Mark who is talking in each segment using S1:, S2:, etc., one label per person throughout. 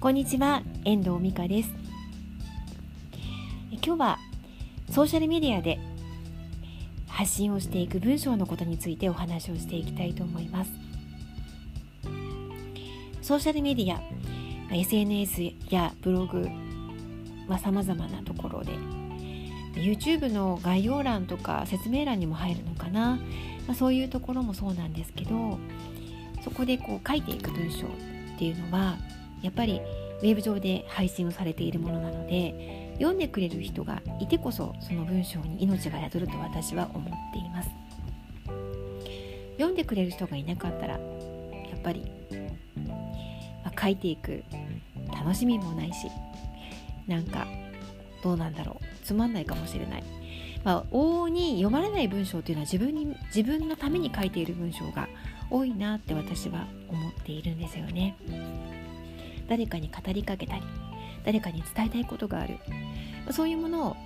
S1: こんにちは、遠藤美香です。今日はソーシャルメディアで発信をしていく文章のことについてお話をしていきたいと思います。ソーシャルメディア、SNS やブログは様々なところで YouTube の概要欄とか説明欄にも入るのかな、まあ、そういうところもそうなんですけどそこでこう書いていく文章っていうのはやっぱりウェブ上で配信をされているものなので読んでくれる人がいてこそその文章に命が宿ると私は思っています読んでくれる人がいなかったらやっぱり、まあ、書いていく楽しみもないしなんかどうなんだろうつまんないかもしれないまあ、往々に読まれない文章というのは自分に自分のために書いている文章が多いなって私は思っているんですよね。誰かに語りかけたり誰かに伝えたいことがある。そういうものを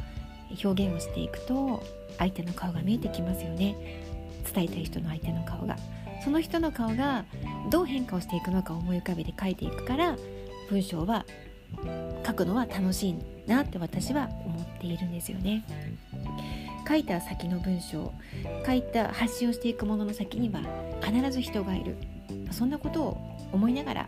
S1: 表現をしていくと相手の顔が見えてきますよね。伝えたい人の相手の顔が。その人の顔がどう変化をしていくのか思い浮かべて書いていくから文章は書くのは楽しいなって私は思っているんですよね。書いた先の文章書いた発信をしていくものの先には必ず人がいる。そんなことを思いながら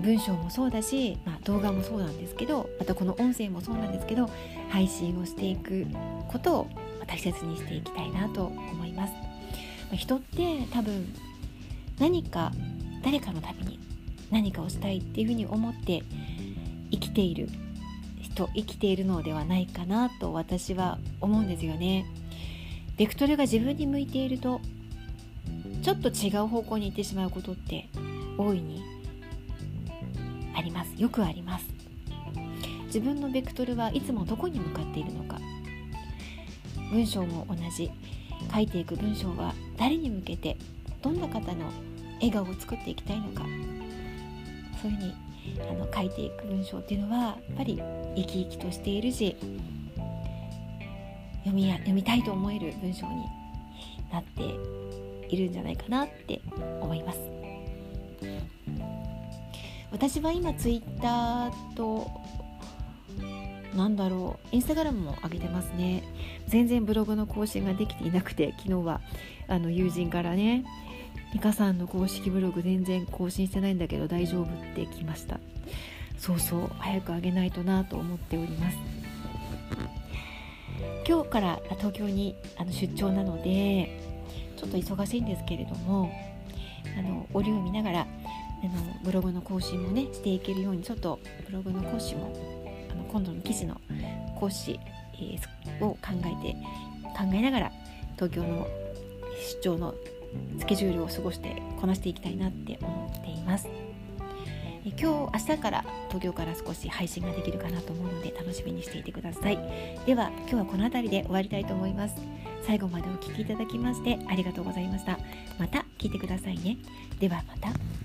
S1: 文章もそうだし、まあ、動画もそうなんですけどまたこの音声もそうなんですけど配信をしていくことを大切にしていきたいなと思います。ま人って多分何か誰かのために何かをしたいっていうふうに思って生きている人生きているのではないかなと私は思うんですよね。ベクトルが自分に向いているとちょっと違う方向に行ってしまうことって大いにあります。よくあります。自分のベクトルはいつもどこに向かっているのか。文章も同じ。書いていく文章は誰に向けてどんな方の笑顔を作っていきたいのか。そういうふうにあの書いていく文章っていうのはやっぱり生き生きとしているし読みや読みたいと思える文章になっているんじゃないかなって思います。私は今ツイッターとなんだろうインスタグラムも上げてますね。全然ブログの更新ができていなくて昨日は。あの友人からね「美香さんの公式ブログ全然更新してないんだけど大丈夫?」って来ました。そうそう早く上げないとなと思っております。今日から東京にあの出張なのでちょっと忙しいんですけれどもあの折を見ながらブログの更新もねしていけるようにちょっとブログの講師もあの今度の記事の講師、えー、を考えて考えながら東京の出張のスケジュールを過ごしてこなしていきたいなって思っています。今日明日から東京から少し配信ができるかなと思うので楽しみにしていてください。では今日はこの辺りで終わりたいと思います。最後までお聴きいただきましてありがとうございました。また聞いてくださいね。ではまた。